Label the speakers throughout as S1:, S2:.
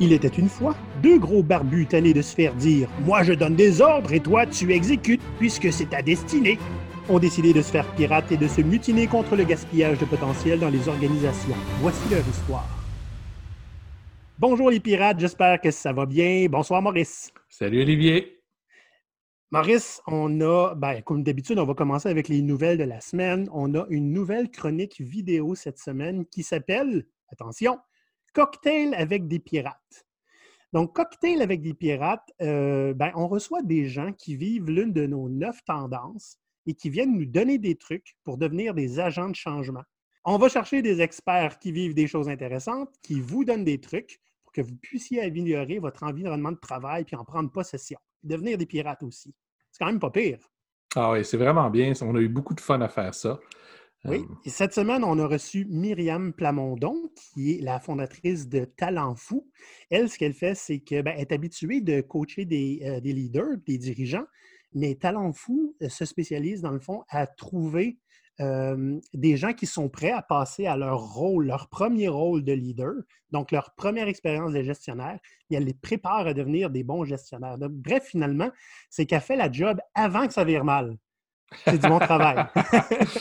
S1: Il était une fois deux gros barbus tannés de se faire dire Moi je donne des ordres et toi tu exécutes, puisque c'est ta destinée. Ont décidé de se faire pirates et de se mutiner contre le gaspillage de potentiel dans les organisations. Voici leur histoire. Bonjour les pirates, j'espère que ça va bien. Bonsoir Maurice.
S2: Salut Olivier.
S1: Maurice, on a, ben, comme d'habitude, on va commencer avec les nouvelles de la semaine. On a une nouvelle chronique vidéo cette semaine qui s'appelle, attention, Cocktail avec des pirates. Donc, Cocktail avec des pirates, euh, ben, on reçoit des gens qui vivent l'une de nos neuf tendances et qui viennent nous donner des trucs pour devenir des agents de changement. On va chercher des experts qui vivent des choses intéressantes, qui vous donnent des trucs pour que vous puissiez améliorer votre environnement de travail puis en prendre possession. Devenir des pirates aussi. C'est quand même pas pire.
S2: Ah oui, c'est vraiment bien. On a eu beaucoup de fun à faire ça.
S1: Oui, euh, et cette semaine, on a reçu Myriam Plamondon, qui est la fondatrice de Talent Fou. Elle, ce qu'elle fait, c'est qu'elle ben, est habituée de coacher des, euh, des, leaders, des dirigeants, mais Talent Fou euh, se spécialise, dans le fond, à trouver des gens qui sont prêts à passer à leur rôle, leur premier rôle de leader, donc leur première expérience de gestionnaire, et elle les prépare à devenir des bons gestionnaires. bref, finalement, c'est qu'elle fait la job avant que ça vire mal. C'est du bon travail.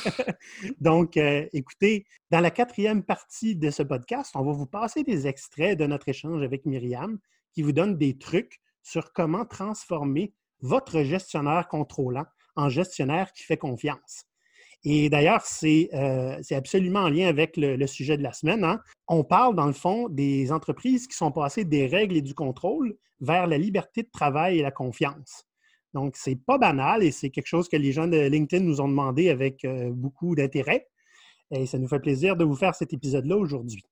S1: donc, euh, écoutez, dans la quatrième partie de ce podcast, on va vous passer des extraits de notre échange avec Myriam qui vous donne des trucs sur comment transformer votre gestionnaire contrôlant en gestionnaire qui fait confiance. Et d'ailleurs, euh, c'est absolument en lien avec le, sujet de la semaine. Hein. On parle, dans le fond, des entreprises qui sont passées des règles et du contrôle vers la liberté de travail et la confiance. Donc, c'est pas banal et c'est quelque chose que les gens de LinkedIn nous ont demandé avec euh, beaucoup d'intérêt. Et ça nous fait plaisir de vous faire cet épisode-là aujourd'hui.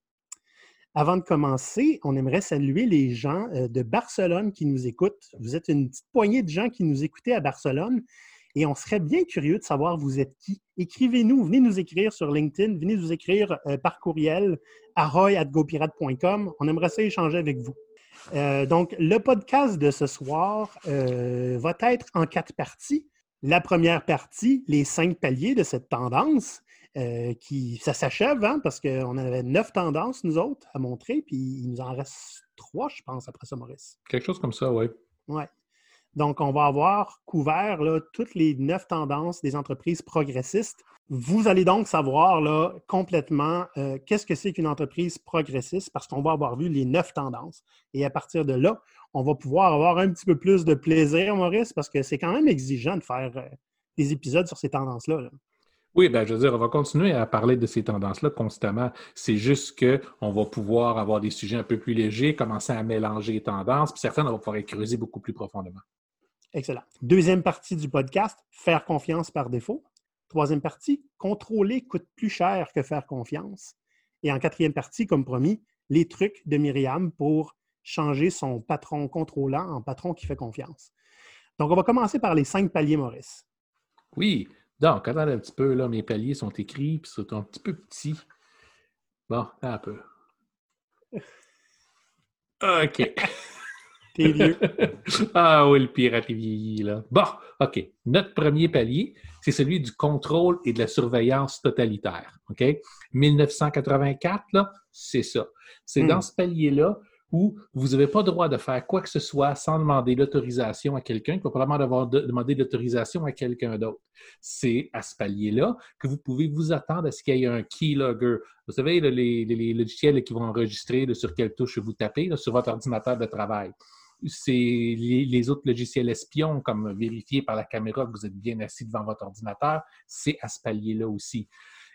S1: Avant de commencer, on aimerait saluer les gens euh, de Barcelone qui nous écoutent. Vous êtes une petite poignée de gens qui nous écoutaient à Barcelone et on serait bien curieux de savoir vous êtes qui. Écrivez-nous, venez nous écrire sur LinkedIn, venez nous écrire euh, par courriel à roy.gopirate.com. On aimerait ça échanger avec vous. Euh, donc, le podcast de ce soir euh, va être en quatre parties. La première partie, les cinq paliers de cette tendance, qui ça s'achève, hein, parce qu'on avait neuf tendances, nous autres, à montrer, puis il nous en reste trois, je pense, après ça, Maurice.
S2: Quelque chose comme ça, oui.
S1: Oui. Donc, on va avoir couvert toutes les neuf tendances des entreprises progressistes. Vous allez donc savoir là, complètement euh, qu'est-ce que c'est qu'une entreprise progressiste parce qu'on va avoir vu les neuf tendances. Et à partir de là, on va pouvoir avoir un petit peu plus de plaisir, Maurice, parce que c'est quand même exigeant de faire euh, des épisodes sur ces tendances-là.
S2: Oui, ben, je veux dire, on va continuer à parler de ces tendances-là constamment. C'est juste qu'on va pouvoir avoir des sujets un peu plus légers, commencer à mélanger les tendances, puis certaines, on va pouvoir creuser beaucoup plus profondément.
S1: Excellent. Deuxième partie du podcast, faire confiance par défaut. Troisième partie, contrôler coûte plus cher que faire confiance. Et en quatrième partie, comme promis, les trucs de Myriam pour changer son patron contrôlant en patron qui fait confiance. Donc, on va commencer par les cinq paliers, Maurice.
S2: Oui. Donc, attends un petit peu, là, mes paliers sont écrits, puis sont un petit peu petits. Bon, un peu. OK. ah oui, le pirate est vieilli, là. Bon, OK. Notre premier palier, c'est celui du contrôle et de la surveillance totalitaire. OK? 1984, là, c'est ça. C'est dans hmm. ce palier-là où vous n'avez pas le droit de faire quoi que ce soit sans demander l'autorisation à quelqu'un, qui va probablement devoir demander l'autorisation à quelqu'un d'autre. C'est à ce palier-là que vous pouvez vous attendre à ce qu'il y ait un keylogger. Vous savez, les, logiciels qui vont enregistrer sur quelle touche vous tapez sur votre ordinateur de travail c'est les, autres logiciels espions, comme vérifier par la caméra que vous êtes bien assis devant votre ordinateur, c'est à ce palier-là aussi.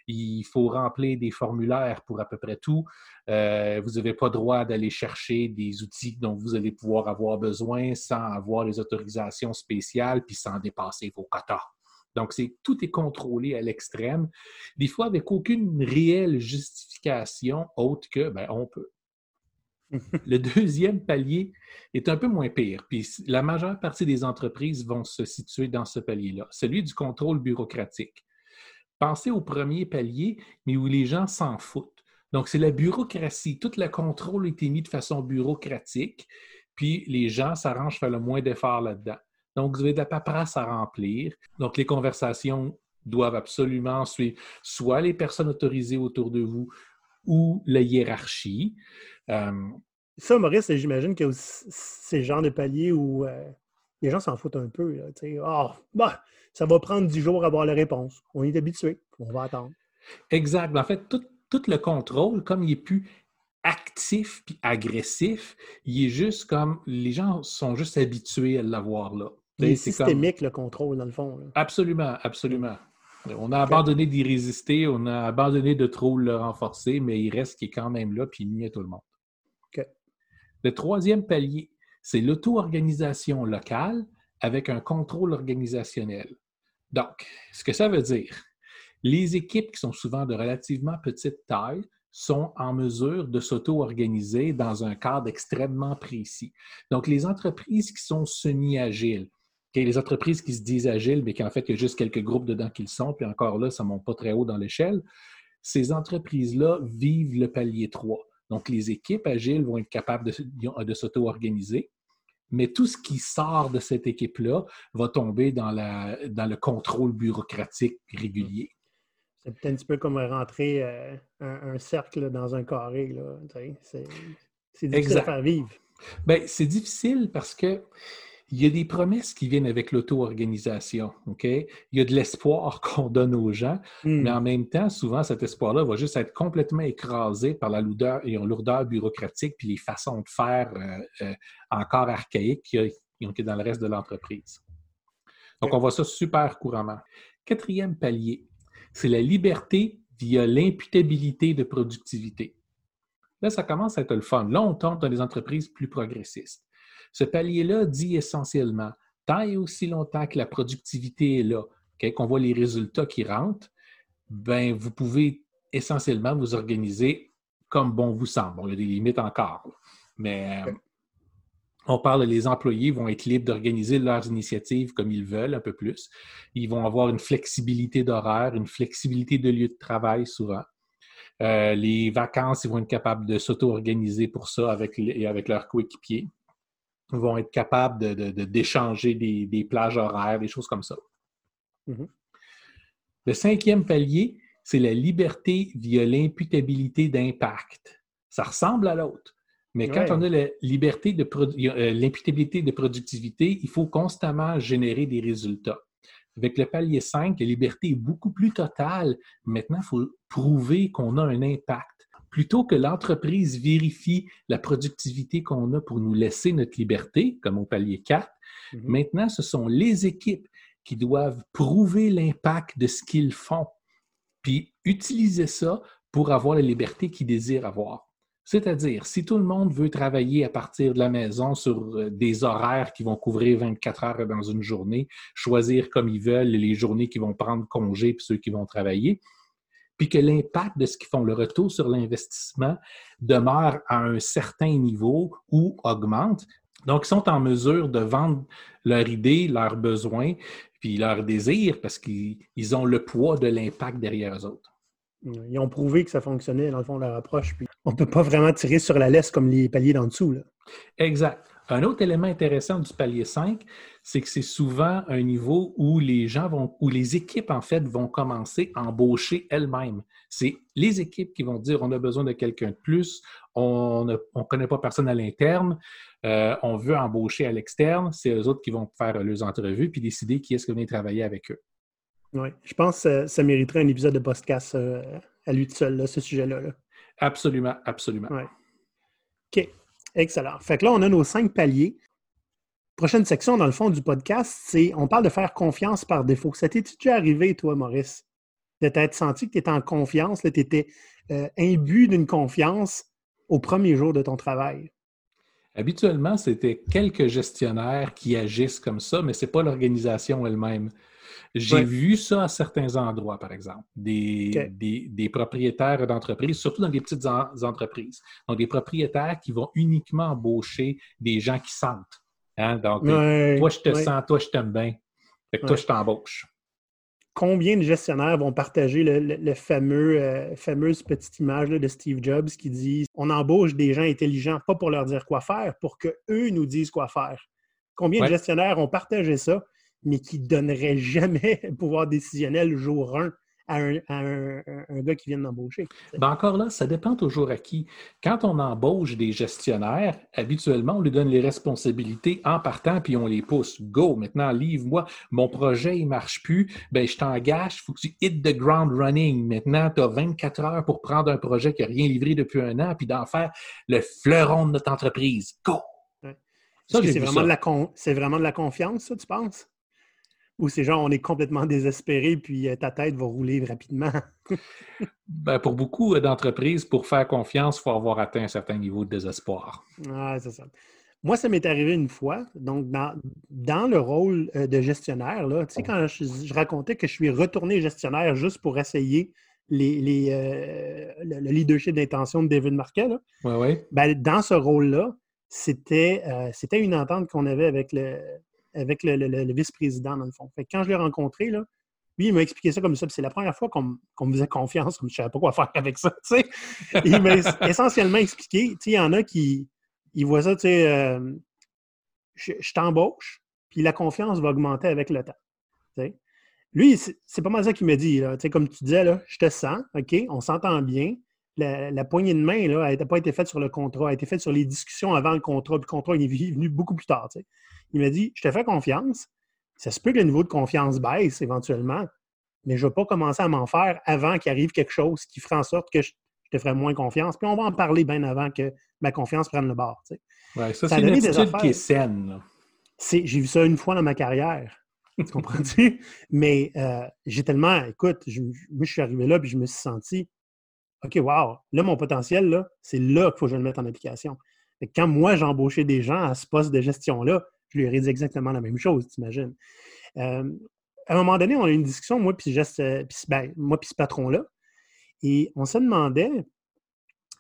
S2: Il faut remplir des formulaires pour à peu près tout. Euh, vous n'avez pas droit d'aller chercher des outils dont vous allez pouvoir avoir besoin sans avoir les autorisations spéciales puis sans dépasser vos quotas. Donc, tout est contrôlé à l'extrême, des fois avec aucune réelle justification autre que, ben, on peut. Le deuxième palier est un peu moins pire. Puis la majeure partie des entreprises vont se situer dans ce palier-là, celui du contrôle bureaucratique. Pensez au premier palier, mais où les gens s'en foutent. Donc, c'est la bureaucratie. Tout le contrôle a été mis de façon bureaucratique, puis les gens s'arrangent faire le moins d'efforts là-dedans. Donc, vous avez de la paperasse à remplir. Donc, les conversations doivent absolument suivre soit les personnes autorisées autour de vous ou la hiérarchie.
S1: Ça, Maurice, j'imagine que c'est le genre de palier où euh, les gens s'en foutent un peu. Ah, bah, ça va prendre 10 jours à avoir la réponse. On est habitué. On va attendre.
S2: Exact. En fait, tout, le contrôle, comme il est plus actif puis agressif, il est juste comme les gens sont juste habitués à l'avoir là.
S1: C'est systémique le contrôle, dans le fond.
S2: Absolument, absolument. On a abandonné d'y résister, on a abandonné de trop le renforcer, mais il reste qui est quand même là, puis il nuit à tout le monde. Le troisième palier, c'est l'auto-organisation locale avec un contrôle organisationnel. Donc, ce que ça veut dire, les équipes qui sont souvent de relativement petite taille sont en mesure de s'auto-organiser dans un cadre extrêmement précis. Donc, les entreprises qui sont semi-agiles, les entreprises qui se disent agiles, mais qui en fait, il y a juste quelques groupes dedans qui le sont, puis encore là, ça ne monte pas très haut dans l'échelle, ces entreprises-là vivent le palier 3. Donc, les équipes agiles vont être capables de, s'auto-organiser, mais tout ce qui sort de cette équipe-là va tomber dans, le contrôle bureaucratique régulier.
S1: C'est peut-être un petit peu comme rentrer euh, un, cercle dans un carré. C'est difficile à faire vivre.
S2: Bien, c'est difficile parce que il y a des promesses qui viennent avec l'auto-organisation. OK? Il y a de l'espoir qu'on donne aux gens, mais hmm. en même temps, souvent, cet espoir-là va juste être complètement écrasé par la lourdeur, et lourdeur bureaucratique puis les façons de faire euh, euh, encore archaïques qu'il y, a dans le reste de l'entreprise. Donc, on voit ça super couramment. Quatrième palier, c'est la liberté via l'imputabilité de productivité. Là, ça commence à être le fun. Là, on tombe dans des entreprises plus progressistes. Ce palier-là dit essentiellement, tant et aussi longtemps que la productivité est là, qu'on voit les résultats qui rentrent, ben, vous pouvez essentiellement vous organiser comme bon vous semble. Il y a des limites encore, mais euh, on parle, les employés vont être libres d'organiser leurs initiatives comme ils veulent, un peu plus. Ils vont avoir une flexibilité d'horaire, une flexibilité de lieu de travail souvent. Euh, les vacances, ils vont être capables de s'auto-organiser pour ça avec, avec leurs coéquipiers vont être capables d'échanger de, des, plages horaires, des choses comme ça. Mm-hmm. Le cinquième palier, c'est la liberté via l'imputabilité d'impact. Ça ressemble à l'autre. Mais quand on a la liberté de euh, l'imputabilité de productivité, il faut constamment générer des résultats. Avec le palier 5, la liberté est beaucoup plus totale. Maintenant, il faut prouver qu'on a un impact plutôt que l'entreprise vérifie la productivité qu'on a pour nous laisser notre liberté, comme au palier 4, mhm. maintenant, ce sont les équipes qui doivent prouver l'impact de ce qu'ils font, puis utiliser ça pour avoir la liberté qu'ils désirent avoir. C'est-à-dire, si tout le monde veut travailler à partir de la maison sur euh, des horaires qui vont couvrir 24 heures dans une journée, choisir comme ils veulent les journées qui vont prendre congé puis ceux qui vont travailler, puis que l'impact de ce qu'ils font, le retour sur l'investissement, demeure à un certain niveau ou augmente. Donc, ils sont en mesure de vendre leur idée, leurs besoins, puis leurs désirs, parce qu'ils ont le poids de l'impact derrière eux autres.
S1: Ils ont prouvé que ça fonctionnait, dans le fond, leur approche. Puis on ne peut pas vraiment tirer sur la laisse comme les paliers d'en dessous. Là.
S2: Exact. Un autre élément intéressant du palier 5, c'est que c'est souvent un niveau où les gens vont, où les équipes, en fait, vont commencer à embaucher elles-mêmes. C'est les équipes qui vont dire on a besoin de quelqu'un de plus, on ne connaît pas personne à l'interne, euh, on veut embaucher à l'externe. C'est eux autres qui vont faire leurs entrevues puis décider qui est-ce qui vient travailler avec eux.
S1: Oui, je pense que ça, mériterait un épisode de podcast euh, à lui tout seul, ce sujet-là.
S2: Absolument, absolument.
S1: Ouais. OK. Excellent. Fait que là, on a nos cinq paliers. Prochaine section, dans le fond du podcast, c'est on parle de faire confiance par défaut. Ça t'est déjà arrivé, toi, Maurice, de t'être senti que tu étais en confiance, tu étais euh, imbu d'une confiance au premier jour de ton travail?
S2: Habituellement, c'était quelques gestionnaires qui agissent comme ça, mais ce n'est pas l'organisation elle-même. J'ai vu ça à certains endroits, par exemple, des, des, propriétaires d'entreprises, surtout dans les petites entreprises. Donc, des propriétaires qui vont uniquement embaucher des gens qui sentent. Hein. Donc, toi, je te sens, toi, je t'aime bien. Fait que toi, je t'embauche.
S1: Combien de gestionnaires vont partager le, fameux, euh, fameuse petite image de Steve Jobs qui dit on embauche des gens intelligents, pas pour leur dire quoi faire, pour qu'eux nous disent quoi faire. Combien de gestionnaires ont partagé ça? Mais qui ne donnerait jamais pouvoir décisionnel jour 1 à un, gars qui vient d'embaucher.
S2: Ben encore là, ça dépend toujours à qui. Quand on embauche des gestionnaires, habituellement, on lui donne les responsabilités en partant, puis on les pousse. Go, maintenant, livre-moi. Mon projet, il ne marche plus. Ben, je t'engage, il faut que tu hit the ground running. Maintenant, tu as 24 heures pour prendre un projet qui n'a rien livré depuis un an, puis d'en faire le fleuron de notre entreprise. Go!
S1: c'est vraiment, la vraiment de la confiance, ça, tu penses? Ou c'est genre on est complètement désespéré puis euh, ta tête va rouler rapidement?
S2: ben, pour beaucoup d'entreprises, pour faire confiance, il faut avoir atteint un certain niveau de désespoir.
S1: Ah, c'est ça. Moi, ça m'est arrivé une fois. Donc, dans, le rôle euh, de gestionnaire, là, tu sais, quand je, racontais que je suis retourné gestionnaire juste pour essayer les, euh, le, leadership d'intention de David Marquet,
S2: ouais, ouais.
S1: Ben, dans ce rôle-là, c'était une entente qu'on avait avec le, avec le, vice-président, dans le fond. Fait quand je l'ai rencontré, là, lui, il m'a expliqué ça comme ça. C'est la première fois qu'on me faisait confiance, comme je ne savais pas quoi faire avec ça. Il m'a essentiellement expliqué. Il y en a qui ils voient ça, tu sais, euh, je, t'embauche, puis la confiance va augmenter avec le temps. Lui, c'est pas mal ça qu'il m'a dit. Là. Comme tu disais, là, je te sens, OK, on s'entend bien. La, poignée de main, là, elle n'a pas été faite sur le contrat, elle a été faite sur les discussions avant le contrat, puis le contrat est venu beaucoup plus tard. Il m'a dit Je te fais confiance. Ça se peut que le niveau de confiance baisse éventuellement, mais je ne vais pas commencer à m'en faire avant qu'il arrive quelque chose qui fera en sorte que je, te ferai moins confiance. Puis on va en parler bien avant que ma confiance prenne le bord.
S2: ça, c'est une attitude qui est saine.
S1: J'ai vu ça une fois dans ma carrière. Tu comprends-tu? Mais euh, j'ai tellement, écoute, je, moi, je suis arrivé là puis je me suis senti, OK, wow, là, mon potentiel, là, c'est là qu'il faut que je le mette en application. Quand moi, j'ai embauché des gens à ce poste de gestion-là, je lui ai dit exactement la même chose, t'imagines. Euh, à un moment donné, on a eu une discussion, moi puis euh, ben, moi ce patron-là, et on se demandait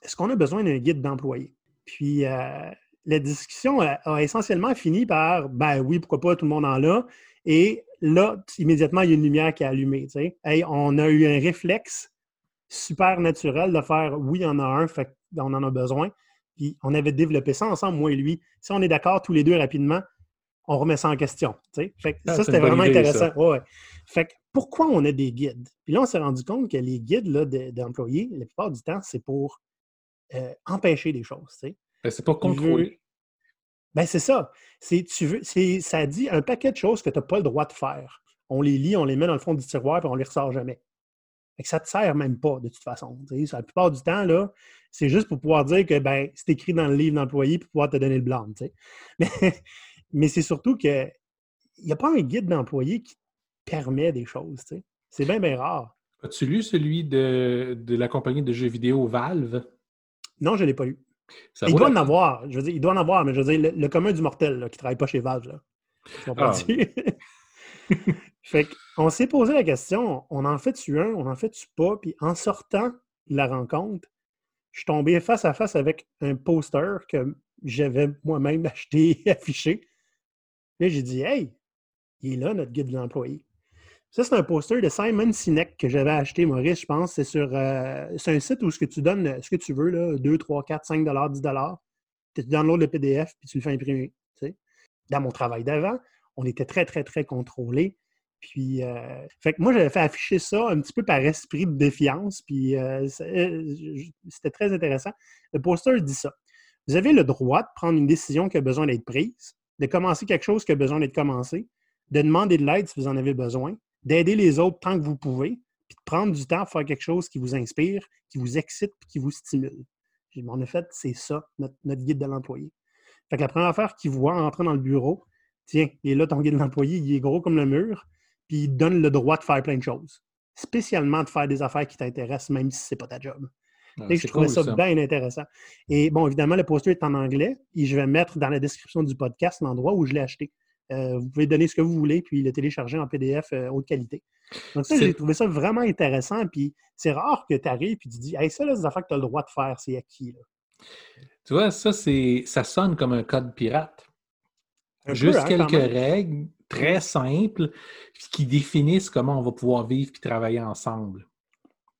S1: est-ce qu'on a besoin d'un guide d'employés? Puis euh, la discussion a, essentiellement fini par ben oui, pourquoi pas, tout le monde en a. Et là, immédiatement, il y a une lumière qui a allumé. on a eu un réflexe super naturel de faire oui, il y en a un, on en a besoin. Puis on avait développé ça ensemble, moi et lui. Si on est d'accord tous les deux rapidement, on remet ça en question. Fait ah, ça, c'était vraiment intéressant. Fait pourquoi on a des guides? Puis là, on s'est rendu compte que les guides d'employés, la plupart du temps, c'est pour euh, empêcher des choses.
S2: Ben, c'est pas contrôler.
S1: Ben, c'est ça. Tu veux, ça dit un paquet de choses que tu n'as pas le droit de faire. On les lit, on les met dans le fond du tiroir, puis on les ressort jamais. Fait que ça ne te sert même pas, de toute façon. La plupart du temps, là, c'est juste pour pouvoir dire que ben, c'est écrit dans le livre d'employé pour pouvoir te donner le blanc. Mais, mais c'est surtout qu'il n'y a pas un guide d'employé qui permet des choses. C'est bien, bien rare.
S2: As-tu lu celui de, la compagnie de jeux vidéo Valve?
S1: Non, je ne l'ai pas lu. il doit en avoir. Je veux dire, il doit en avoir, mais je veux dire, le, commun du mortel qui ne travaille pas chez Valve. Là. Ah. fait qu'on s'est posé la question, on en fait-tu un, on en fait-tu pas? Puis en sortant de la rencontre, je suis tombé face à face avec un poster que j'avais moi-même acheté, affiché. Là, j'ai dit, hey, il est là, notre guide de l'employé. Ça, c'est un poster de Simon Sinek que j'avais acheté, Maurice, je pense. C'est sur euh, un site où ce que tu donnes ce que tu veux, là, 2, 3, 4, 5 10 Tu downloads le PDF puis tu le fais imprimer. Dans mon travail d'avant, on était très, très, très contrôlé. Puis, euh, fait que moi, j'avais fait afficher ça un petit peu par esprit de défiance. Puis, euh, c'était très intéressant. Le poster dit ça. Vous avez le droit de prendre une décision qui a besoin d'être prise de commencer quelque chose qui a besoin d'être commencé, de demander de l'aide si vous en avez besoin, d'aider les autres tant que vous pouvez, puis de prendre du temps pour faire quelque chose qui vous inspire, qui vous excite, puis qui vous stimule. En effet, c'est ça, notre, guide de l'employé. Fait que la première affaire qu'il voit en entrant dans le bureau, tiens, il est là, ton guide de l'employé, il est gros comme le mur, puis il donne le droit de faire plein de choses. Spécialement de faire des affaires qui t'intéressent, même si ce n'est pas ta job. Ah, je trouvais ça, bien intéressant. Et bon, évidemment, le poster est en anglais et je vais mettre dans la description du podcast l'endroit où je l'ai acheté. Euh, vous pouvez donner ce que vous voulez, puis le télécharger en PDF euh, haute qualité. Donc, ça, j'ai trouvé ça vraiment intéressant. Puis c'est rare que tu arrives et tu dis Hey, ça, là, c'est des affaires que tu as le droit de faire, c'est acquis. Là.
S2: Tu vois, ça, ça sonne comme un code pirate. Juste hein, quelques règles très simples qui définissent comment on va pouvoir vivre et travailler ensemble.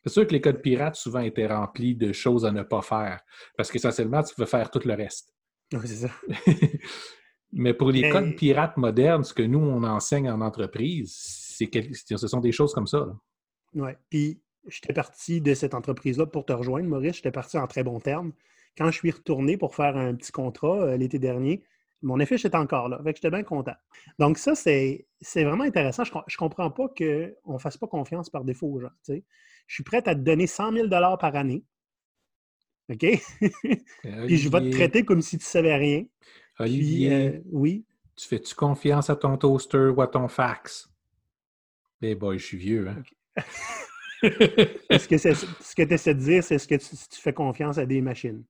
S2: C'est sûr que les codes pirates souvent étaient remplis de choses à ne pas faire, parce qu'essentiellement, tu veux faire tout le reste.
S1: Oui, c'est ça.
S2: Mais pour les codes pirates modernes, ce que nous, on enseigne en entreprise, c'est ce sont des choses comme ça.
S1: Oui. Puis, j'étais parti de cette entreprise-là pour te rejoindre, Maurice. J'étais parti en très bon terme. Quand je suis retourné pour faire un petit contrat euh, l'été dernier, mon effet était encore là. Fait j'étais bien content. Donc, ça, c'est vraiment intéressant. Je ne comprends pas qu'on ne fasse pas confiance par défaut aux gens. Je suis prêt à te donner 100 000 par année. OK? Puis je vais te traiter comme si tu ne savais rien.
S2: Olivier, euh, oui. Tu fais-tu confiance à ton toaster ou à ton fax? Eh boy, je suis vieux, hein?
S1: ce que, ce que tu essaies de dire, c'est ce que tu, fais confiance à des machines?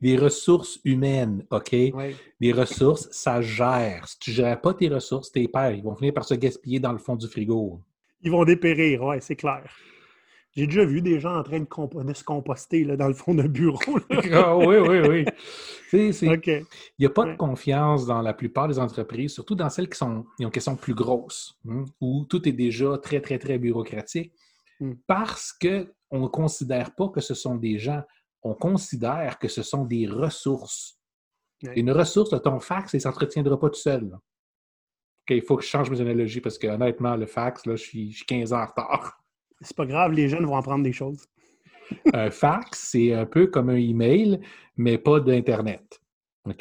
S2: Des ressources humaines, OK? Des ressources, ça gère. Si tu ne gères pas tes ressources, tes pères, ils vont finir par se gaspiller dans le fond du frigo.
S1: Ils vont dépérir, oui, c'est clair. J'ai déjà vu des gens en train de, se composter là, dans le fond d'un bureau.
S2: ah, oui, oui, oui. Il n'y a pas de confiance dans la plupart des entreprises, surtout dans celles qui sont, qui sont plus grosses, hein, où tout est déjà très, très, très bureaucratique, hmm. parce qu'on ne considère pas que ce sont des gens, on considère que ce sont des ressources. Une ressource, ton fax, il ne s'entretiendra pas tout seul. il faut que je change mes analogies parce que honnêtement, le fax, là, je suis 15 ans en retard.
S1: C'est pas grave, les jeunes vont apprendre des choses.
S2: un fax, c'est un peu comme un email, mais pas d'Internet.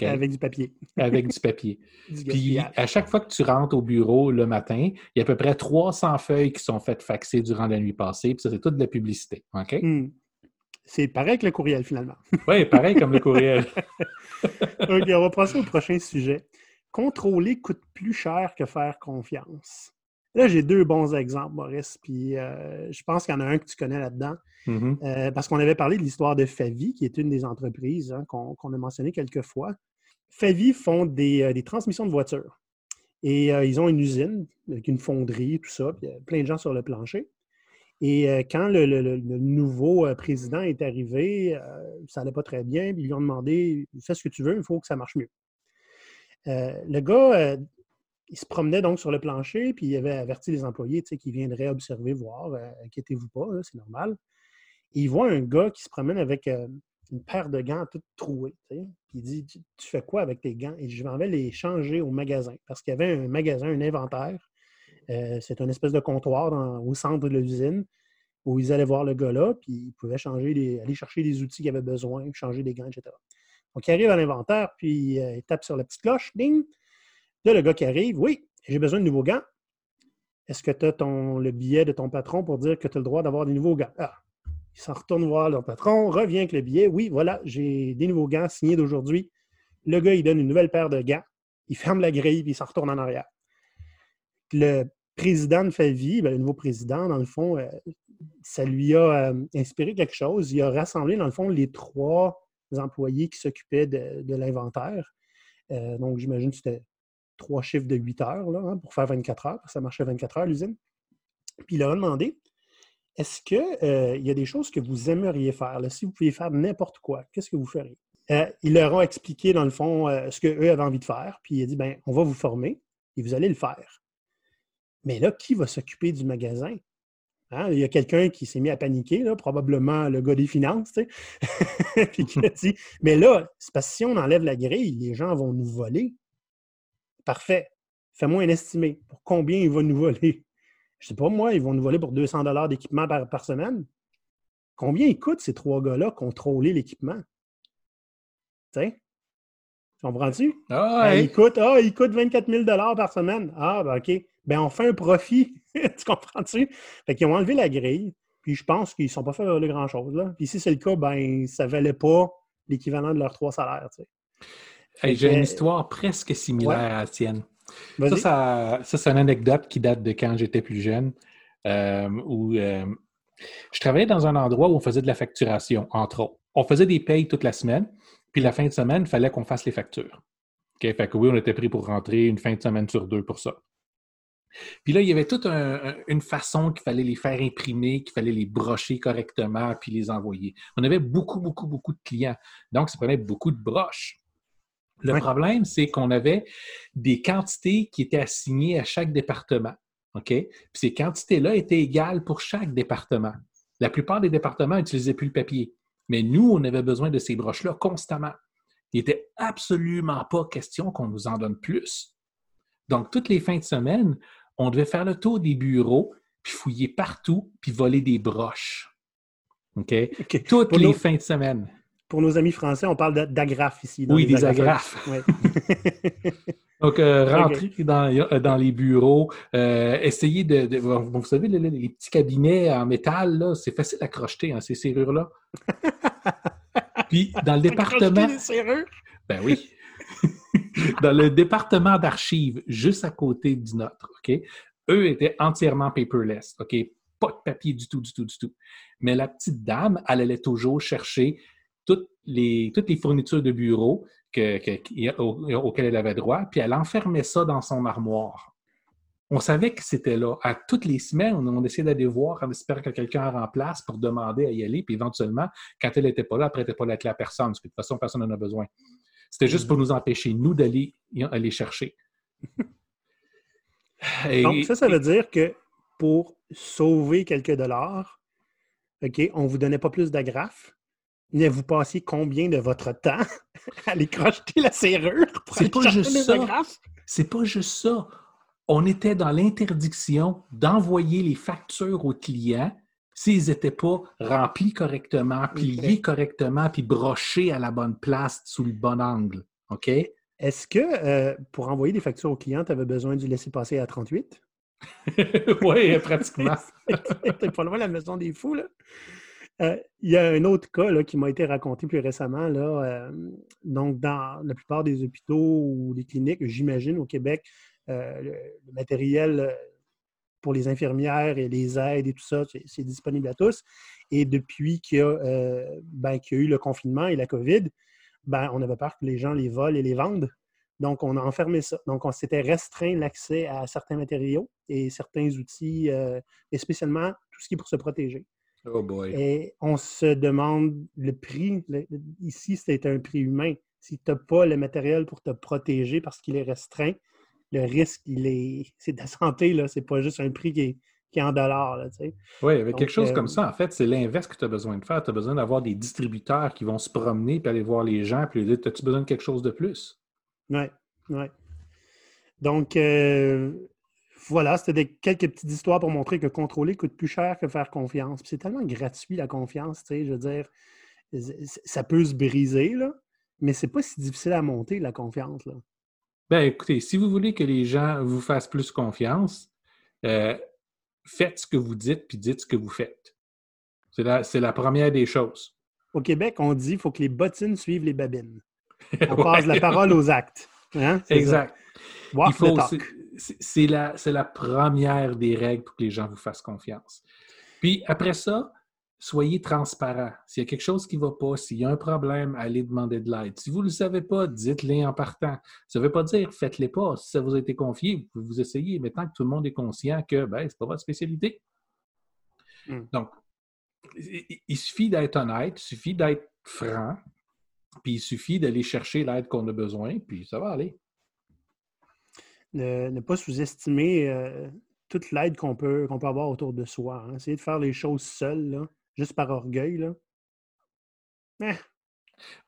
S1: Avec du papier.
S2: Avec du papier. Puis à chaque fois que tu rentres au bureau le matin, il y a à peu près 300 feuilles qui sont faites faxer durant la nuit passée, puis ça, c'est toute de la publicité. OK? Hmm.
S1: C'est pareil que le courriel, finalement.
S2: oui, pareil comme le courriel.
S1: OK, on va passer au prochain sujet. Contrôler coûte plus cher que faire confiance. Là, j'ai deux bons exemples, Maurice, puis euh, je pense qu'il y en a un que tu connais là-dedans. Mm-hmm. Euh, parce qu'on avait parlé de l'histoire de Favi, qui est une des entreprises hein, qu'on a mentionné quelques fois. Favi font des, euh, transmissions de voitures. Et ils ont une usine avec une fonderie, tout ça, puis il y a plein de gens sur le plancher. Et quand le, nouveau président est arrivé, ça n'allait pas très bien, ils lui ont demandé Fais ce que tu veux, il faut que ça marche mieux. le gars il se promenait donc sur le plancher, puis il avait averti les employés qui viendraient observer, voir, euh, inquiétez-vous pas, c'est normal. Il voit un gars qui se promène avec euh, une paire de gants toutes trouées. Puis il dit Tu fais quoi avec tes gants Et je m'en vais les changer au magasin, parce qu'il y avait un magasin, un inventaire. Euh, c'est une espèce de comptoir au centre de l'usine où ils allaient voir le gars là, puis ils pouvaient changer aller chercher les outils qu'ils avaient besoin, changer des gants, etc. Donc, il arrive à l'inventaire, puis il tape sur la petite cloche, ding, Là, le gars qui arrive, oui, j'ai besoin de nouveaux gants. Est-ce que tu as le billet de ton patron pour dire que tu as le droit d'avoir des nouveaux gants? Ah, il s'en retourne voir leur patron, revient avec le billet. Oui, voilà, j'ai des nouveaux gants signés d'aujourd'hui. Le gars, il donne une nouvelle paire de gants. Il ferme la grille, puis il s'en retourne en arrière. Le président de Favi, ben, le nouveau président, dans le fond, euh, ça lui a euh, inspiré quelque chose. Il a rassemblé, dans le fond, les trois employés qui s'occupaient de, l'inventaire. Euh, donc, j'imagine que c'était trois chiffres de 8 heures là, hein, pour faire 24 heures. Ça marchait 24 heures l'usine. Puis il leur a demandé est-ce qu'il y a des choses que vous aimeriez faire? Si vous pouviez faire n'importe quoi, qu'est-ce que vous feriez? Ils leur ont expliqué, dans le fond, ce qu'eux avaient envie de faire. Puis il a dit ben, on va vous former et vous allez le faire. Mais là, qui va s'occuper du magasin? Hein? Il y a quelqu'un qui s'est mis à paniquer, là, probablement le gars des finances, puis qui a dit Mais là, c'est parce que si on enlève la grille, les gens vont nous voler. Parfait. Fais-moi un estimé. Pour combien ils vont nous voler? Je ne sais pas, moi, ils vont nous voler pour 200 d'équipement par, semaine. Combien ils coûtent ces trois gars-là contrôler l'équipement? Tu sais? Comprends-tu?
S2: Ah, ben,
S1: ils, coûtent, ah, ils coûtent 24 000 par semaine. Ah, ben OK. Ben, on fait un profit. tu comprends-tu? Fait qu'ils ont enlevé la grille. Puis je pense qu'ils ne sont pas fait grand-chose. Puis si c'est le cas, ben, ça ne valait pas l'équivalent de leurs trois salaires. Tu sais.
S2: J'ai une histoire presque similaire à la tienne. Ça, ça, c'est une anecdote qui date de quand j'étais plus jeune, euh, où euh, je travaillais dans un endroit où on faisait de la facturation, entre autres. On faisait des payes toute la semaine, puis la fin de semaine, il fallait qu'on fasse les factures. Fait que oui, on était pris pour rentrer une fin de semaine sur deux pour ça. Puis là, il y avait toute une façon qu'il fallait les faire imprimer, qu'il fallait les brocher correctement, puis les envoyer. On avait beaucoup, beaucoup, beaucoup de clients. Donc, ça prenait beaucoup de broches. Le problème, c'est qu'on avait des quantités qui étaient assignées à chaque département. OK? Puis ces quantités-là étaient égales pour chaque département. La plupart des départements n'utilisaient plus le papier. Mais nous, on avait besoin de ces broches-là constamment. Il n'était absolument pas question qu'on nous en donne plus. Donc, toutes les fins de semaine, on devait faire le tour des bureaux, puis fouiller partout, puis voler des broches. OK? Toutes les fins de semaine.
S1: Pour nos amis français, on parle d'agrafes ici.
S2: Oui, des agrafes. Donc, euh, rentrer dans, euh, dans, les bureaux, euh, essayer de, Vous savez, les, petits cabinets en métal, c'est facile à crocheter, hein, ces serrures-là. Puis, dans le département... Les serrures? Ben oui. dans le département d'archives, juste à côté du nôtre, OK? Eux étaient entièrement paperless, OK? Pas de papier du tout, du tout, du tout. Mais la petite dame, elle allait toujours chercher toutes les, fournitures de bureau auxquelles elle avait droit, puis elle enfermait ça dans son armoire. On savait que c'était là. À toutes les semaines, on, essayait d'aller voir en espérant que quelqu'un remplace pour demander à y aller, puis éventuellement, quand elle n'était pas là, elle n'était pas la clé à personne, parce que de toute façon, personne n'en a besoin. C'était juste pour nous empêcher, nous, d'aller aller chercher.
S1: Donc, ça, ça veut dire que pour sauver quelques dollars, OK, on ne vous donnait pas plus d'agrafes, mais vous passiez combien de votre temps à aller crocheter la serrure
S2: pour C'est pas juste ça. C'est pas juste ça. On était dans l'interdiction d'envoyer les factures aux clients s'ils n'étaient pas remplis correctement, pliés correctement, puis brochés à la bonne place sous le bon angle. OK?
S1: Est-ce que euh, pour envoyer des factures aux clients, tu avais besoin de laisser passer à 38?
S2: oui, pratiquement.
S1: T'es pas loin de la maison des fous, là. Euh, il y a un autre cas qui m'a été raconté plus récemment. Là, euh, donc, dans la plupart des hôpitaux ou des cliniques, j'imagine au Québec, le, matériel pour les infirmières et les aides et tout ça, c'est disponible à tous. Et depuis qu'il y, ben, y, a eu le confinement et la COVID, ben, on avait peur que les gens les volent et les vendent. Donc, on a enfermé ça. Donc, on s'était restreint l'accès à certains matériaux et certains outils, euh, et spécialement tout ce qui est pour se protéger.
S2: Oh boy.
S1: Et on se demande le prix. ici, c'est un prix humain. Si tu n'as pas le matériel pour te protéger parce qu'il est restreint, le risque, il est, c'est de la santé, là. C'est pas juste un prix qui est, qui est en dollars. Là,
S2: oui, avec quelque chose comme euh, ça, en fait, c'est l'inverse que tu as besoin de faire. Tu as besoin d'avoir des distributeurs qui vont se promener puis aller voir les gens puis leur dire As-tu besoin de quelque chose de plus?
S1: Oui, oui. Donc, euh, voilà, c'était quelques petites histoires pour montrer que contrôler coûte plus cher que faire confiance. c'est tellement gratuit la confiance, tu sais, je veux dire, ça peut se briser, là, mais c'est pas si difficile à monter, la confiance. Là.
S2: Ben, écoutez, si vous voulez que les gens vous fassent plus confiance, euh, faites ce que vous dites, puis dites ce que vous faites. C'est la, la, première des choses.
S1: Au Québec, on dit qu'il faut que les bottines suivent les babines. On passe la parole aux actes. Hein?
S2: Exact. C'est la, la première des règles pour que les gens vous fassent confiance. Puis après ça, soyez transparent. S'il y a quelque chose qui ne va pas, s'il y a un problème, allez demander de l'aide. Si vous ne le savez pas, dites-le en partant. Ça ne veut pas dire faites-les pas. Si ça vous a été confié, vous pouvez vous essayer, mais tant que tout le monde est conscient que ben, ce n'est pas votre spécialité. Hmm. Donc, il, suffit d'être honnête, il suffit d'être franc, puis il suffit d'aller chercher l'aide qu'on a besoin, puis ça va aller.
S1: Ne, pas sous-estimer euh, toute l'aide qu'on peut, qu'on peut avoir autour de soi. Hein. Essayer de faire les choses seul. Là juste par orgueil, là.
S2: Eh.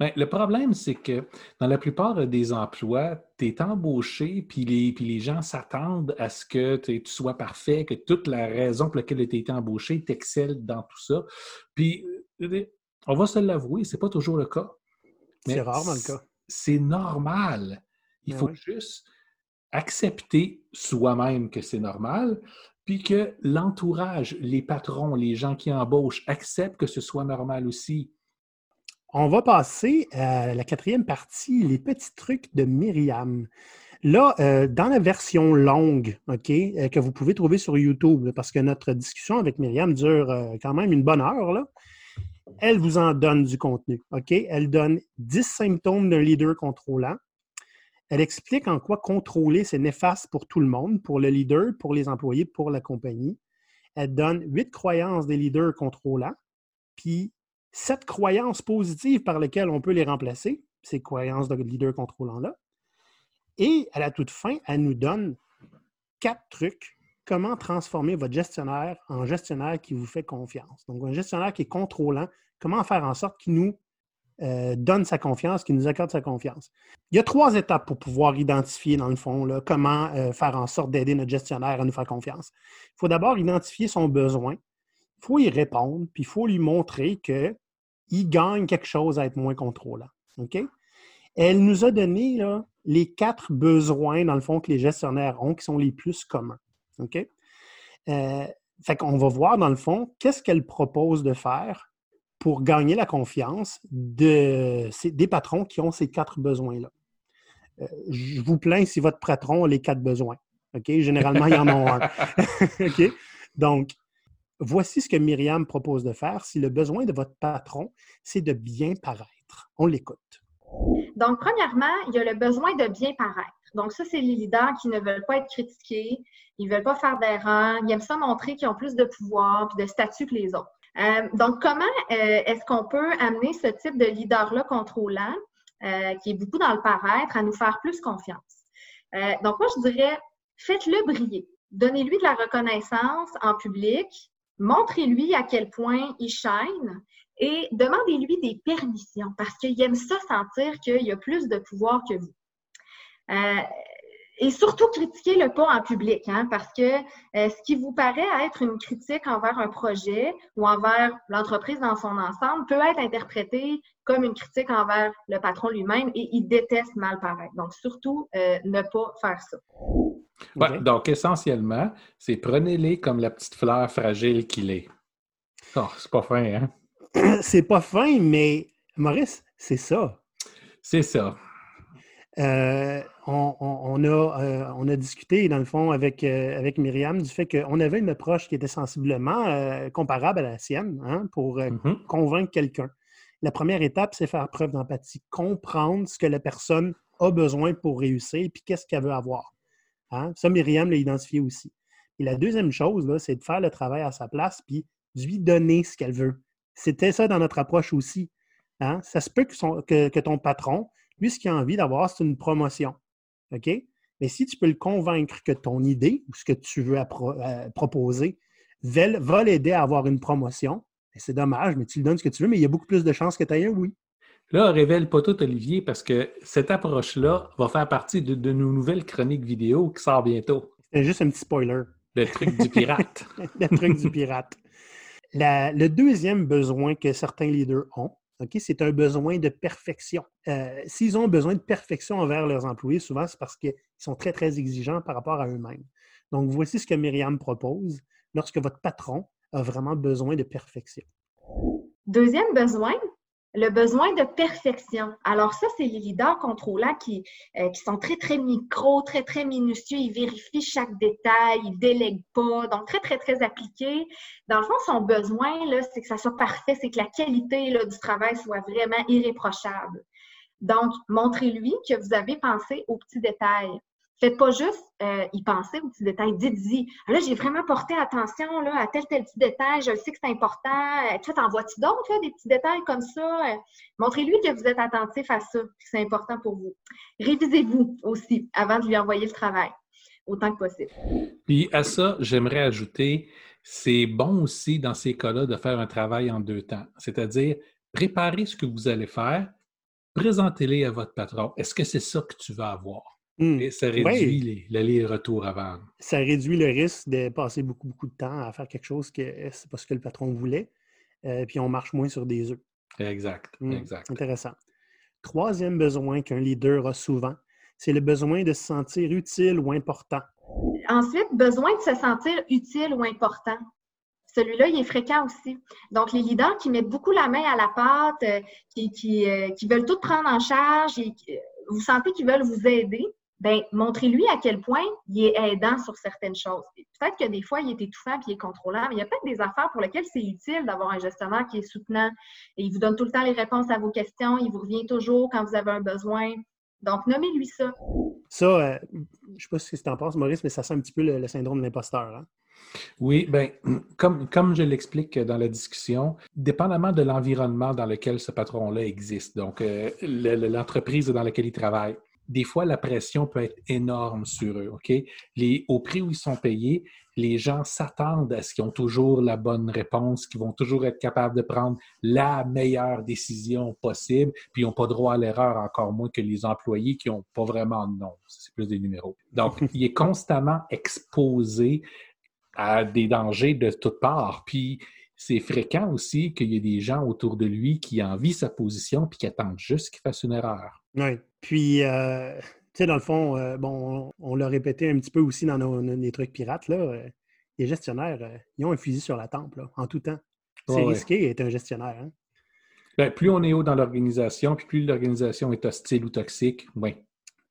S2: Ben, le problème, c'est que dans la plupart des emplois, tu es embauché, puis les, puis les gens s'attendent à ce que tu sois parfait, que toute la raison pour laquelle tu as été embauché, t'excelles dans tout ça. Puis, euh, on va se l'avouer, c'est pas toujours le cas.
S1: C'est rare dans le cas.
S2: C'est normal. Il ben faut juste accepter soi-même que c'est normal, puis que l'entourage, les patrons, les gens qui embauchent acceptent que ce soit normal aussi.
S1: On va passer à la quatrième partie, les petits trucs de Myriam. Là, euh, dans la version longue, OK, euh, que vous pouvez trouver sur YouTube, parce que notre discussion avec Myriam dure euh, quand même une bonne heure, là, elle vous en donne du contenu. OK? Elle donne 10 symptômes d'un leader contrôlant. Elle explique en quoi contrôler, c'est néfaste pour tout le monde, pour le leader, pour les employés, pour la compagnie. Elle donne huit croyances des leaders contrôlants, puis sept croyances positives par lesquelles on peut les remplacer, ces croyances de leader contrôlant-là. Et à la toute fin, elle nous donne quatre trucs comment transformer votre gestionnaire en gestionnaire qui vous fait confiance. Donc, un gestionnaire qui est contrôlant, comment faire en sorte qu'il nous euh, donne sa confiance, qui nous accorde sa confiance. Il y a trois étapes pour pouvoir identifier, dans le fond, comment euh, faire en sorte d'aider notre gestionnaire à nous faire confiance. Il faut d'abord identifier son besoin, il faut y répondre, puis il faut lui montrer qu'il gagne quelque chose à être moins contrôlant. Elle nous a donné là, les quatre besoins, dans le fond, que les gestionnaires ont, qui sont les plus communs. OK? Euh, fait qu'on va voir, dans le fond, qu'est-ce qu'elle propose de faire pour gagner la confiance de, des patrons qui ont ces quatre besoins-là. Euh, je vous plains si votre patron a les quatre besoins. OK? Généralement, il y en a un. Donc, voici ce que Myriam propose de faire si le besoin de votre patron, c'est de bien paraître. On l'écoute.
S3: Donc, premièrement, il y a le besoin de bien paraître. Donc, ça, c'est les leaders qui ne veulent pas être critiqués, ils ne veulent pas faire d'erreur, ils aiment ça montrer qu'ils ont plus de pouvoir et de statut que les autres. Euh, donc, comment euh, est-ce qu'on peut amener ce type de leader-là contrôlant, euh, qui est beaucoup dans le paraître, à nous faire plus confiance? donc, moi, je dirais, faites-le briller. Donnez-lui de la reconnaissance en public, montrez-lui à quel point il shine et demandez-lui des permissions parce qu'il aime ça sentir qu'il y a plus de pouvoir que vous. Et surtout, critiquez-le pas en public, hein, parce que euh, ce qui vous paraît être une critique envers un projet ou envers l'entreprise dans son ensemble peut être interprété comme une critique envers le patron lui-même et il déteste mal paraître. Donc, surtout, euh, ne pas faire ça.
S2: Donc, essentiellement, c'est prenez-les comme la petite fleur fragile qu'il est. Oh, c'est pas fin, hein?
S1: c'est pas fin, mais Maurice, c'est ça.
S2: C'est ça.
S1: Euh, on, a, euh, on, a, discuté, dans le fond, avec, euh, avec Myriam du fait qu'on avait une approche qui était sensiblement comparable à la sienne hein, pour mm-hmm. convaincre quelqu'un. La première étape, c'est faire preuve d'empathie, comprendre ce que la personne a besoin pour réussir et puis qu'est-ce qu'elle veut avoir. Hein. Ça, Myriam l'a identifié aussi. Et la deuxième chose, c'est de faire le travail à sa place puis lui donner ce qu'elle veut. C'était ça dans notre approche aussi. Hein. Ça se peut que, que ton patron, lui, ce qu'il a envie d'avoir, c'est une promotion. OK? Mais si tu peux le convaincre que ton idée ou ce que tu veux euh, proposer va l'aider à avoir une promotion, ben, c'est dommage, mais tu lui donnes ce que tu veux, mais il y a beaucoup plus de chances que tu aies un oui.
S2: Là, révèle pas tout, Olivier, parce que cette approche-là va faire partie de, nos nouvelles chroniques vidéo qui sort bientôt.
S1: C'est juste un petit spoiler.
S2: Le truc du pirate.
S1: le truc du pirate. le deuxième besoin que certains leaders ont, c'est un besoin de perfection. Euh, s'ils ont besoin de perfection envers leurs employés, souvent, c'est parce qu'ils sont très, très exigeants par rapport à eux-mêmes. Donc, voici ce que Myriam propose lorsque votre patron a vraiment besoin de perfection.
S3: Deuxième besoin, le besoin de perfection. Alors ça, c'est les leaders contrôlants qui, euh, qui sont très, très micro, très, très minutieux. Ils vérifient chaque détail, ils délèguent pas, donc très, très, très appliqués. Dans le fond, son besoin, c'est que ça soit parfait, c'est que la qualité du travail soit vraiment irréprochable. Donc, montrez-lui que vous avez pensé aux petits détails. Faites pas juste euh, y penser aux petits détails. Dites-y. Là, j'ai vraiment porté attention là, à tel, tel petit détail. Je sais que c'est important. Euh, tu en vois-tu d'autres, des petits détails comme ça? Euh, montrez-lui que vous êtes attentif à ça, que c'est important pour vous. Révisez-vous aussi avant de lui envoyer le travail, autant que possible.
S2: Puis à ça, j'aimerais ajouter, c'est bon aussi dans ces cas-là de faire un travail en deux temps. C'est-à-dire, préparez ce que vous allez faire, présentez-les à votre patron. Est-ce que c'est ça que tu vas avoir? Et ça réduit l'aller-retour avant.
S1: Ça réduit le risque de passer beaucoup, beaucoup de temps à faire quelque chose que c'est pas ce que le patron voulait. Euh, puis on marche moins sur des œufs.
S2: Exact, mmh, exact.
S1: Intéressant. Troisième besoin qu'un leader a souvent, c'est le besoin de se sentir utile ou important.
S3: Ensuite, besoin de se sentir utile ou important. Celui-là, il est fréquent aussi. Donc, les leaders qui mettent beaucoup la main à la pâte, euh, qui, qui, euh, qui, veulent tout prendre en charge, et, vous sentez qu'ils veulent vous aider, ben montrez-lui à quel point il est aidant sur certaines choses. Peut-être que des fois, il est étouffant puis il est contrôlant, mais il y a peut-être des affaires pour lesquelles c'est utile d'avoir un gestionnaire qui est soutenant et il vous donne tout le temps les réponses à vos questions, il vous revient toujours quand vous avez un besoin. Donc, nommez-lui ça.
S1: Ça, euh, je ne sais pas ce que tu en penses, Maurice, mais ça sent un petit peu le, syndrome de l'imposteur. Hein?
S2: Oui, bien, comme, comme je l'explique dans la discussion, dépendamment de l'environnement dans lequel ce patron-là existe, donc euh, l'entreprise dans laquelle il travaille, des fois, la pression peut être énorme sur eux. OK? Les, au prix où ils sont payés, les gens s'attendent à ce qu'ils ont toujours la bonne réponse, qu'ils vont toujours être capables de prendre la meilleure décision possible, puis ils n'ont pas droit à l'erreur, encore moins que les employés qui n'ont pas vraiment de nom. C'est plus des numéros. Donc, il est constamment exposé à des dangers de toutes parts. Puis, c'est fréquent aussi qu'il y ait des gens autour de lui qui envient sa position puis qui attendent juste qu'il fasse une erreur.
S1: Oui. Puis, euh, tu sais, dans le fond, euh, bon, on, l'a répété un petit peu aussi dans nos, les trucs pirates, là. Euh, les gestionnaires, ils ont un fusil sur la tempe, là, en tout temps. C'est risqué d'être un gestionnaire. Hein?
S2: Ben, plus on est haut dans l'organisation, puis plus l'organisation est hostile ou toxique, oui.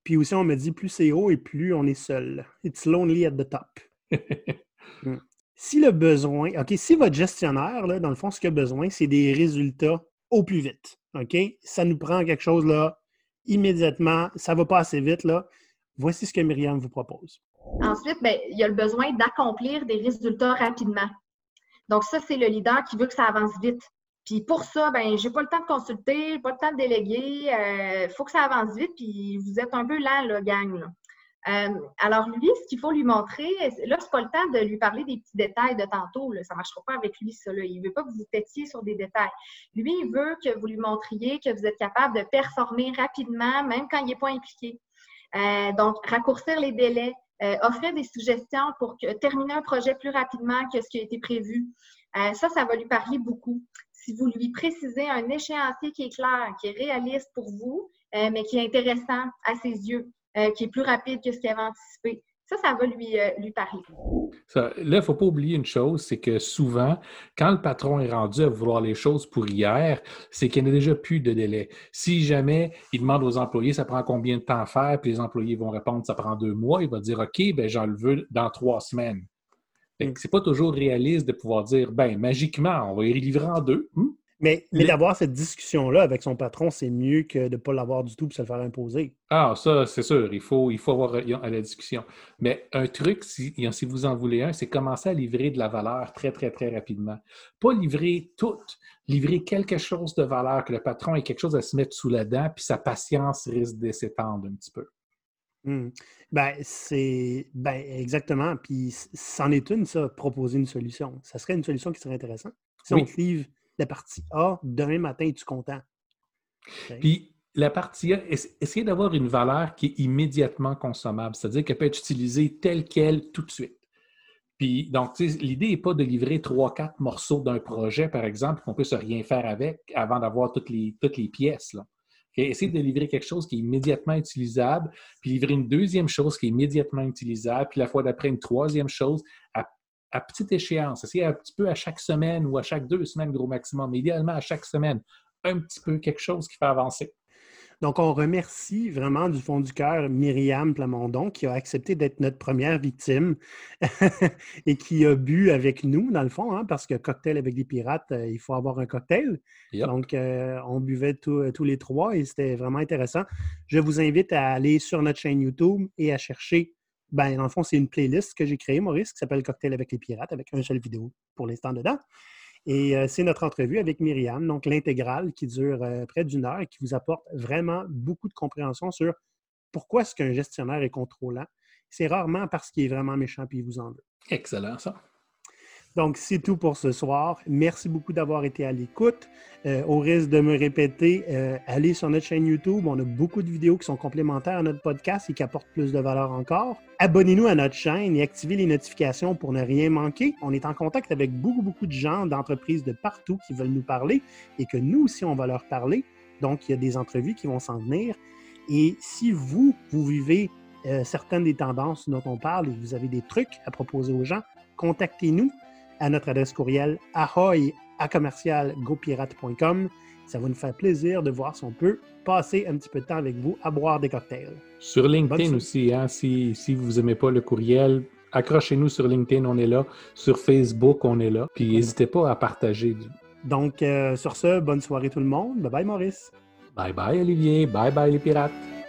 S1: Puis aussi, on me dit, plus c'est haut et plus on est seul. It's lonely at the top. Hmm si le besoin, OK, si votre gestionnaire, là, dans le fond, ce qu'il a besoin, c'est des résultats au plus vite. OK? Ça nous prend quelque chose là immédiatement, ça ne va pas assez vite. Voici ce que Myriam vous propose.
S3: Ensuite, ben, il y a le besoin d'accomplir des résultats rapidement. Donc, ça, c'est le leader qui veut que ça avance vite. Puis pour ça, ben, j'ai pas le temps de consulter, pas le temps de déléguer. Il euh, faut que ça avance vite, puis vous êtes un peu lent, là, gang. Euh, alors, lui, ce qu'il faut lui montrer, là, c'est pas le temps de lui parler des petits détails de tantôt. Ça ne marchera pas avec lui, ça. Il ne veut pas que vous têtiez sur des détails. Lui, il veut que vous lui montriez que vous êtes capable de performer rapidement, même quand il n'est pas impliqué. Euh, donc, raccourcir les délais, euh, offrir des suggestions pour terminer un projet plus rapidement que ce qui a été prévu. ça, ça va lui parler beaucoup. Si vous lui précisez un échéancier qui est clair, qui est réaliste pour vous, mais qui est intéressant à ses yeux, euh, qui est plus rapide que ce qu'il avait anticipé. Ça, ça va lui, euh, lui parler.
S2: là, il ne faut pas oublier une chose, c'est que souvent, quand le patron est rendu à vouloir les choses pour hier, c'est qu'il n'y a déjà plus de délai. Si jamais il demande aux employés, ça prend combien de temps à faire, puis les employés vont répondre, ça prend deux mois, il va dire, OK, ben j'en le veux dans trois semaines. Ce n'est pas toujours réaliste de pouvoir dire, ben magiquement, on va y livrer en deux. Hmm?
S1: Mais, d'avoir cette discussion-là avec son patron, c'est mieux que de ne pas l'avoir du tout pour se le faire imposer.
S2: Ah, ça, c'est sûr. Il faut, il faut avoir à la discussion. Mais un truc, si, si vous en voulez un, c'est commencer à livrer de la valeur très, très, très rapidement. Pas livrer tout, livrer quelque chose de valeur, que le patron ait quelque chose à se mettre sous la dent, puis sa patience risque de s'étendre un petit peu.
S1: Hum. Ben, c'est ben, exactement. Puis c'en est une, ça, proposer une solution. Ça serait une solution qui serait intéressante. Si on livre la partie A, demain matin, es-tu content?
S2: Puis la partie A, essayez d'avoir une valeur qui est immédiatement consommable, c'est-à-dire qu'elle peut être utilisée telle qu'elle tout de suite. Puis, donc, l'idée n'est pas de livrer trois, quatre morceaux d'un projet, par exemple, qu'on puisse rien faire avec avant d'avoir toutes les, toutes les pièces. Là. De livrer quelque chose qui est immédiatement utilisable, puis livrer une deuxième chose qui est immédiatement utilisable, puis la fois d'après, une troisième chose à à petite échéance. Essayez un petit peu à chaque semaine ou à chaque deux semaines, gros maximum, mais idéalement à chaque semaine, un petit peu quelque chose qui fait avancer.
S1: Donc, on remercie vraiment du fond du cœur Myriam Plamondon qui a accepté d'être notre première victime et qui a bu avec nous, dans le fond, hein, parce que cocktail avec des pirates, euh, il faut avoir un cocktail. Donc, euh, on buvait tous les trois et c'était vraiment intéressant. Je vous invite à aller sur notre chaîne YouTube et à chercher ben, dans le fond, c'est une playlist que j'ai créée, Maurice, qui s'appelle Cocktail avec les pirates, avec une seule vidéo pour l'instant dedans. Et euh, c'est notre entrevue avec Myriam, donc l'intégrale qui dure euh, près d'une heure et qui vous apporte vraiment beaucoup de compréhension sur pourquoi est-ce qu'un gestionnaire est contrôlant. C'est rarement parce qu'il est vraiment méchant et il vous en veut.
S2: Excellent, ça.
S1: Donc, c'est tout pour ce soir. Merci beaucoup d'avoir été à l'écoute. Euh, au risque de me répéter, euh, allez sur notre chaîne YouTube. On a beaucoup de vidéos qui sont complémentaires à notre podcast et qui apportent plus de valeur encore. Abonnez-nous à notre chaîne et activez les notifications pour ne rien manquer. On est en contact avec beaucoup, beaucoup de gens d'entreprises de partout qui veulent nous parler et que nous aussi, on va leur parler. Donc, il y a des entrevues qui vont s'en venir. Et si vous, vous vivez euh, certaines des tendances dont on parle et vous avez des trucs à proposer aux gens, contactez-nous à notre adresse courriel ahoy à commercial Ça va nous faire plaisir de voir si on peut passer un petit peu de temps avec vous à boire des cocktails.
S2: Sur LinkedIn aussi, hein, si, si vous n'aimez pas le courriel, accrochez-nous sur LinkedIn, on est là. Sur Facebook, on est là. Puis n'hésitez pas à partager.
S1: Donc, euh, sur ce, bonne soirée tout le monde. Bye bye Maurice.
S2: Bye bye Olivier. Bye bye les pirates.